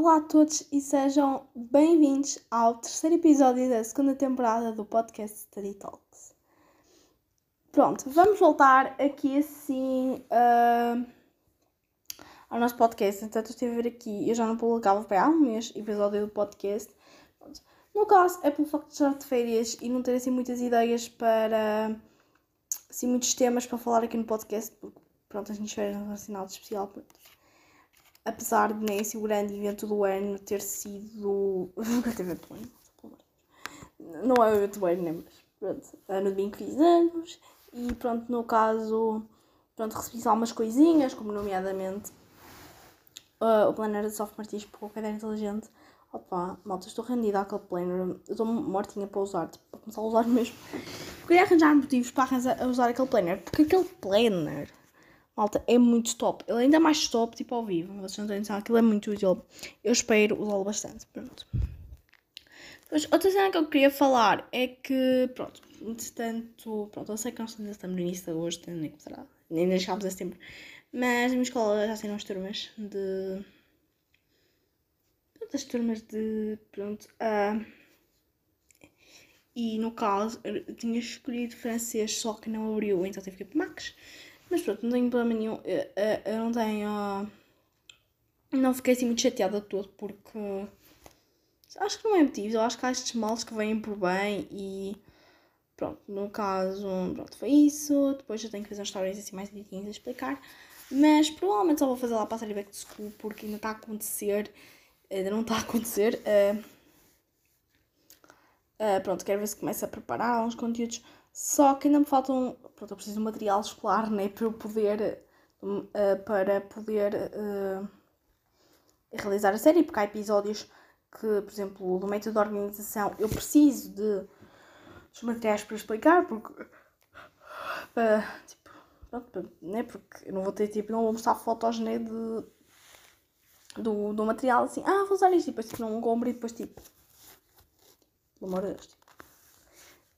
Olá a todos e sejam bem-vindos ao terceiro episódio da segunda temporada do podcast Study Talks. Pronto, vamos voltar aqui assim uh, ao nosso podcast. Eu estive a ver aqui, eu já não publicava para há um mês episódio do podcast. Pronto. No caso, é pelo facto de estar de férias e não ter assim muitas ideias para assim muitos temas para falar aqui no podcast, porque pronto, as minhas férias não são assim nada especial. Pronto apesar de nem assim o grande evento do ano ter sido. grande evento do ano? Não é o evento do ano, né? Mas pronto, no domingo fiz anos e pronto, no caso, pronto, recebi algumas coisinhas, como nomeadamente uh, o planner de software tipo o caderno inteligente. Opa, malta, estou rendida àquele planner. Estou mortinha para usar, tipo, para começar a usar mesmo. Queria arranjar motivos para arranjar, usar aquele planner, porque aquele planner Malta, é muito top. Ele é ainda mais top, tipo, ao vivo. Vocês não têm noção, aquilo é muito útil. Eu espero usá-lo bastante. Pronto. Outra cena que eu queria falar é que, pronto, entretanto, pronto, eu sei que nós estamos no início de agosto, nem começará, nem chegámos a setembro, mas a minha escola já tem umas turmas de. As turmas de. Pronto. Uh, e no caso, eu tinha escolhido francês, só que não abriu, então tive que ir para Max. Mas pronto, não tenho problema nenhum. Eu, eu, eu não tenho. Não fiquei assim muito chateada de todo porque. Acho que não é motivo. Eu acho que há estes males que vêm por bem e. Pronto, no caso, pronto, foi isso. Depois eu tenho que fazer uns stories assim mais direitinhos a explicar. Mas provavelmente só vou fazer lá para a série Back to School porque ainda está a acontecer. Ainda não está a acontecer. Uh, uh, pronto, quero ver se começa a preparar uns conteúdos só que ainda me faltam. Pronto, eu preciso de material escolar né, para eu poder. Uh, para poder uh, realizar a série, porque há episódios que, por exemplo, do método de organização, eu preciso de dos materiais para explicar, porque. Para, tipo, pronto, né, porque eu não vou ter tipo, não vou mostrar fotos né, de, do, do material assim, ah, vou usar isto, e depois tipo, não compro e depois tipo. Pelo amor de Deus. Tipo,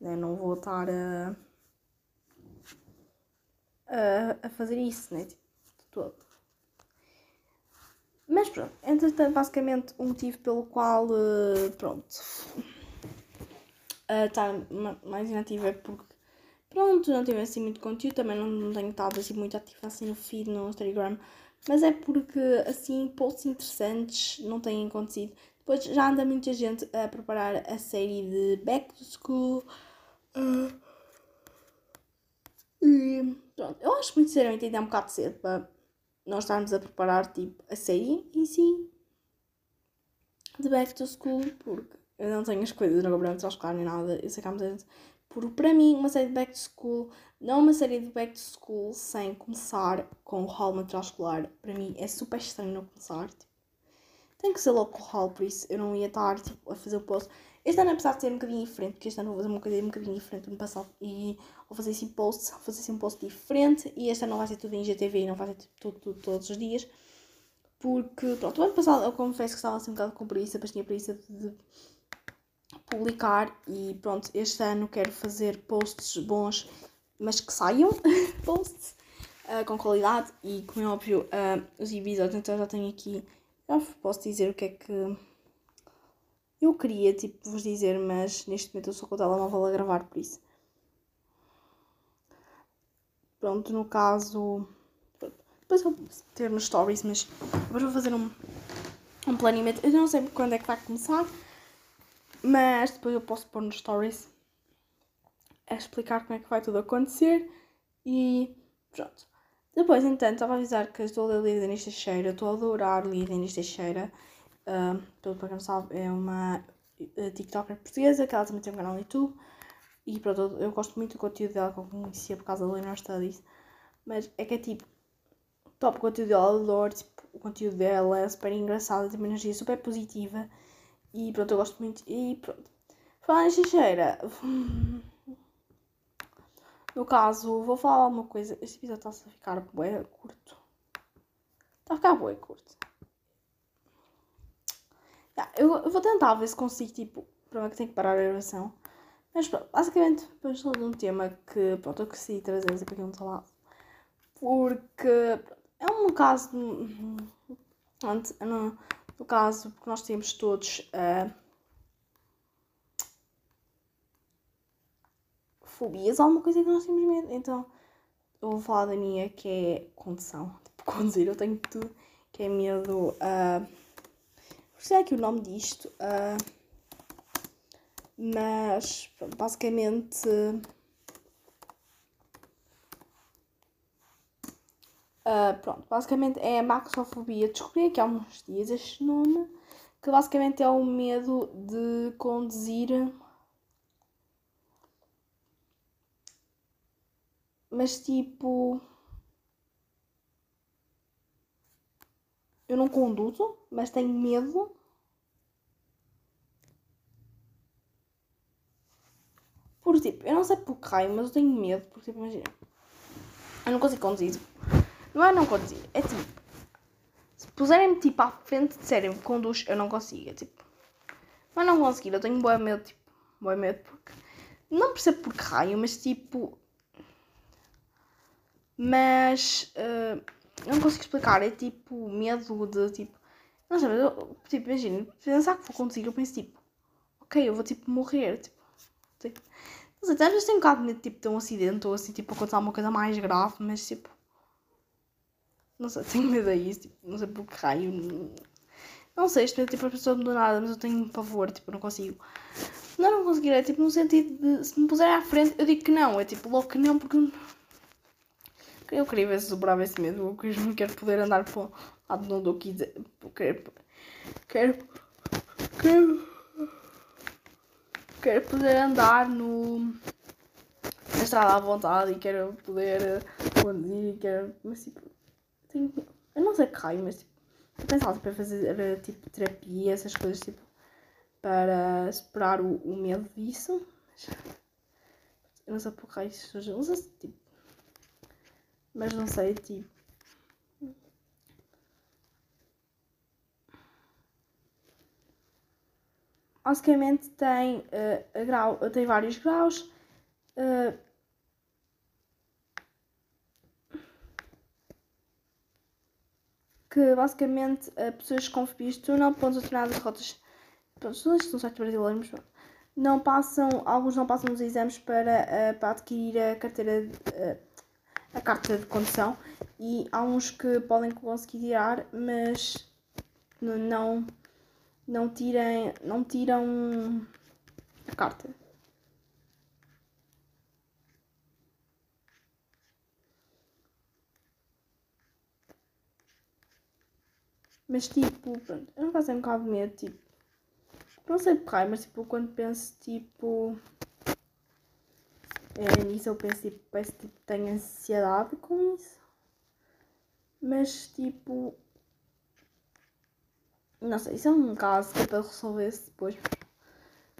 né? Não vou estar a, a, a fazer isso, né? Tipo, de todo. Mas pronto, entretanto, basicamente o motivo pelo qual, uh, pronto, está uh, mais inativa é porque, pronto, não tive assim muito conteúdo, também não, não tenho estado assim muito ativa assim no feed, no Instagram, mas é porque, assim, posts interessantes não têm acontecido. Depois já anda muita gente a preparar a série de Back to School, Uh, e pronto, eu acho muito sinceramente ainda é um bocado cedo para nós estarmos a preparar tipo a série em si de Back to School, porque eu não tenho as coisas no programa escolar nem nada, eu sei que há muita gente. Porque para mim, uma série de Back to School, não uma série de Back to School sem começar com o hall material escolar, para mim é super estranho não começar. Tipo, tem que ser logo com o hall, por isso eu não ia estar tipo, a fazer o post. Este ano, apesar de ser um bocadinho diferente, porque este ano vou fazer uma coisa um bocadinho diferente do ano passado e vou fazer assim posts, vou fazer assim um post diferente e este ano não vai ser tudo em GTV não vai ser tudo, tudo, todos os dias. Porque, pronto, o ano passado eu confesso que estava assim um bocado com preguiça, mas tinha preguiça de publicar e pronto, este ano quero fazer posts bons, mas que saiam posts uh, com qualidade e, como é óbvio, uh, os episódios, então já tenho aqui, já posso dizer o que é que eu queria, tipo, vos dizer, mas neste momento eu sou com o telemóvel a gravar, por isso. Pronto, no caso. Depois vou ter nos stories, mas agora vou fazer um, um planeamento. Eu não sei quando é que vai começar, mas depois eu posso pôr nos stories a explicar como é que vai tudo acontecer e pronto. Depois, entanto, estava a avisar que estou a ler Inês Teixeira, estou a adorar Inês Teixeira. Uh, para quem não sabe, é uma uh, TikToker portuguesa que ela também tem um canal no YouTube. E pronto, eu gosto muito do conteúdo dela que eu conhecia por causa da Leonor Studies. Mas é que é tipo, top o conteúdo dela, adoro, tipo, o conteúdo dela é super engraçado, tem uma energia super positiva. E pronto, eu gosto muito. E pronto. Falar em xixeira. No caso, vou falar uma coisa. Este episódio está-se a ficar bué curto. Está a ficar bué curto. Eu, eu vou tentar ver se consigo, tipo, problema que tenho que parar a gravação. Mas pronto, basicamente falar de um tema que pronto, eu decidi trazer aqui para aqui lado. Porque é um caso eu não No caso, porque nós temos todos uh, fobias, alguma coisa que nós temos medo. Então, eu vou falar da minha que é condução. Tipo, conduzir, eu tenho tudo que é medo. Uh, sei aqui o nome disto. Uh, mas, basicamente. Uh, pronto, basicamente é a maxofobia. Descobri aqui há uns dias este nome, que basicamente é o medo de conduzir. Mas tipo. Eu não conduzo, mas tenho medo. Por tipo, eu não sei por que raio, mas eu tenho medo. Porque tipo, imagina. Eu não consigo conduzir. Não é não conduzir, é tipo. Se puserem-me tipo à frente de sério, conduz, eu não consigo. É tipo. Mas não conseguir, eu tenho bom medo, tipo. Bom medo porque. Não percebo por que raio, mas tipo. Mas. Uh, não consigo explicar, é tipo medo de tipo. Não sei, mas eu, tipo, imagina, pensar que vou conduzir, eu penso tipo. Ok, eu vou tipo morrer, tipo. não sei, às vezes tenho um bocado de medo tipo, de um acidente ou assim, tipo, acontecer alguma coisa mais grave, mas tipo. Não sei, tenho medo a isso, tipo, não sei por que raio. Não sei, isto é tipo a pessoa do nada, mas eu tenho pavor, tipo, não consigo. Não, não conseguir, é tipo no sentido de se me puserem à frente, eu digo que não, é tipo logo que não, porque. Eu queria ver se dobrava esse medo, eu quero, poder andar para o lado onde eu quiser. Quero. Quero. Quero. Quero poder andar no. na estrada à vontade e quero poder conduzir e quero. Mas tipo tenho, eu não sei raio, mas tipo, pensava para fazer tipo terapia, essas coisas tipo para superar o, o medo disso. Mas, eu não sei por que raio não sei tipo. Mas não sei, tipo. Basicamente tem, uh, grau, tem vários graus. Uh, que basicamente uh, pessoas com fobias de túnel, pontos determinadas rotas, pronto, são sites brasileiros, mas não passam, alguns não passam nos exames para, uh, para adquirir a carteira, uh, a carta de condução e há uns que podem conseguir tirar, mas não, não, tirem, não tiram a carta. Mas tipo, pronto, eu não faço um bocado de medo, tipo. Não sei porquê, mas tipo, quando penso tipo. É, nisso eu penso tipo, parece tipo tenho ansiedade com isso. Mas tipo. Não sei, isso é um caso que é para resolver-se depois.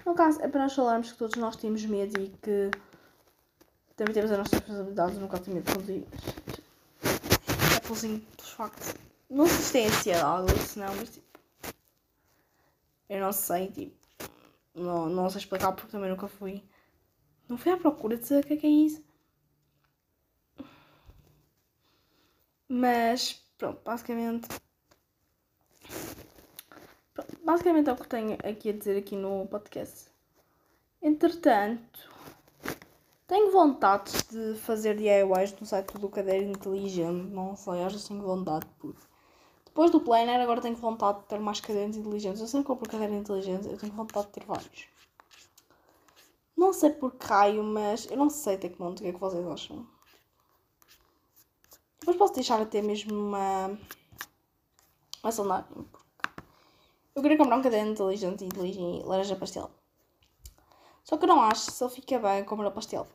No caso, é para nós falarmos que todos nós temos medo e que também temos as nossas responsabilidades, no caso, de conduzir. É pelo dos factos. Não sei se tem ansiedade ou se não, mas tipo. Eu não sei, tipo. Não, não sei explicar porque também nunca fui. Não fui à procura de saber o que é, que é isso. Mas, pronto, basicamente. Basicamente é o que tenho aqui a dizer aqui no podcast. Entretanto, tenho vontade de fazer DIYs no site do caderno inteligente. Não sei, acho que tenho vontade depois do planner, agora tenho vontade de ter mais cadernos inteligentes. Eu sempre compro caderno inteligente, eu tenho vontade de ter vários. Não sei por que raio, mas eu não sei até que monte o que é que vocês acham. Depois posso deixar até mesmo uma, uma sondagem. Eu queria comprar um caderno inteligente e laranja pastel. Só que eu não acho se ele fica bem com o pastel.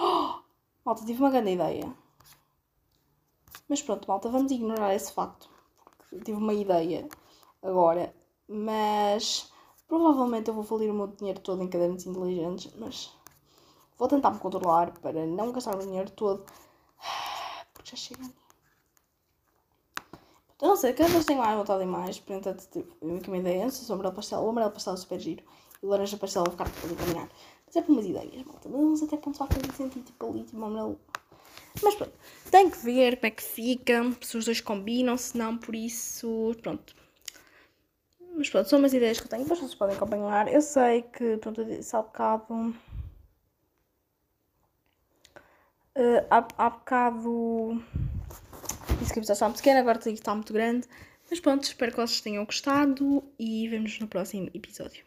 Oh! Malta, tive uma grande ideia. Mas pronto, malta, vamos ignorar esse facto. Porque tive uma ideia agora. Mas provavelmente eu vou falir o meu dinheiro todo em cadernos inteligentes. Mas vou tentar me controlar para não gastar o dinheiro todo. Porque já chega. Eu não sei, cada vez tenho mais vontade em mais. Portanto, tipo, eu uma ideia. Antes sobre o pastel. O amarelo pastel é super giro. E o laranja pastel vai ficar para caminhar. Mas é por umas ideias, malta. Mas até ponto vai fazer sentido. Tipo ali, tipo, amarelo Mas pronto, tem que ver como é que fica, se os dois combinam, se não, por isso, pronto. Mas pronto, são umas ideias que eu tenho, vocês podem acompanhar. Eu sei que, pronto, eu disse há bocado. Uh, há, há bocado. Disse que a episódio está muito pequeno, agora está muito grande. Mas pronto, espero que vocês tenham gostado e vemos no próximo episódio.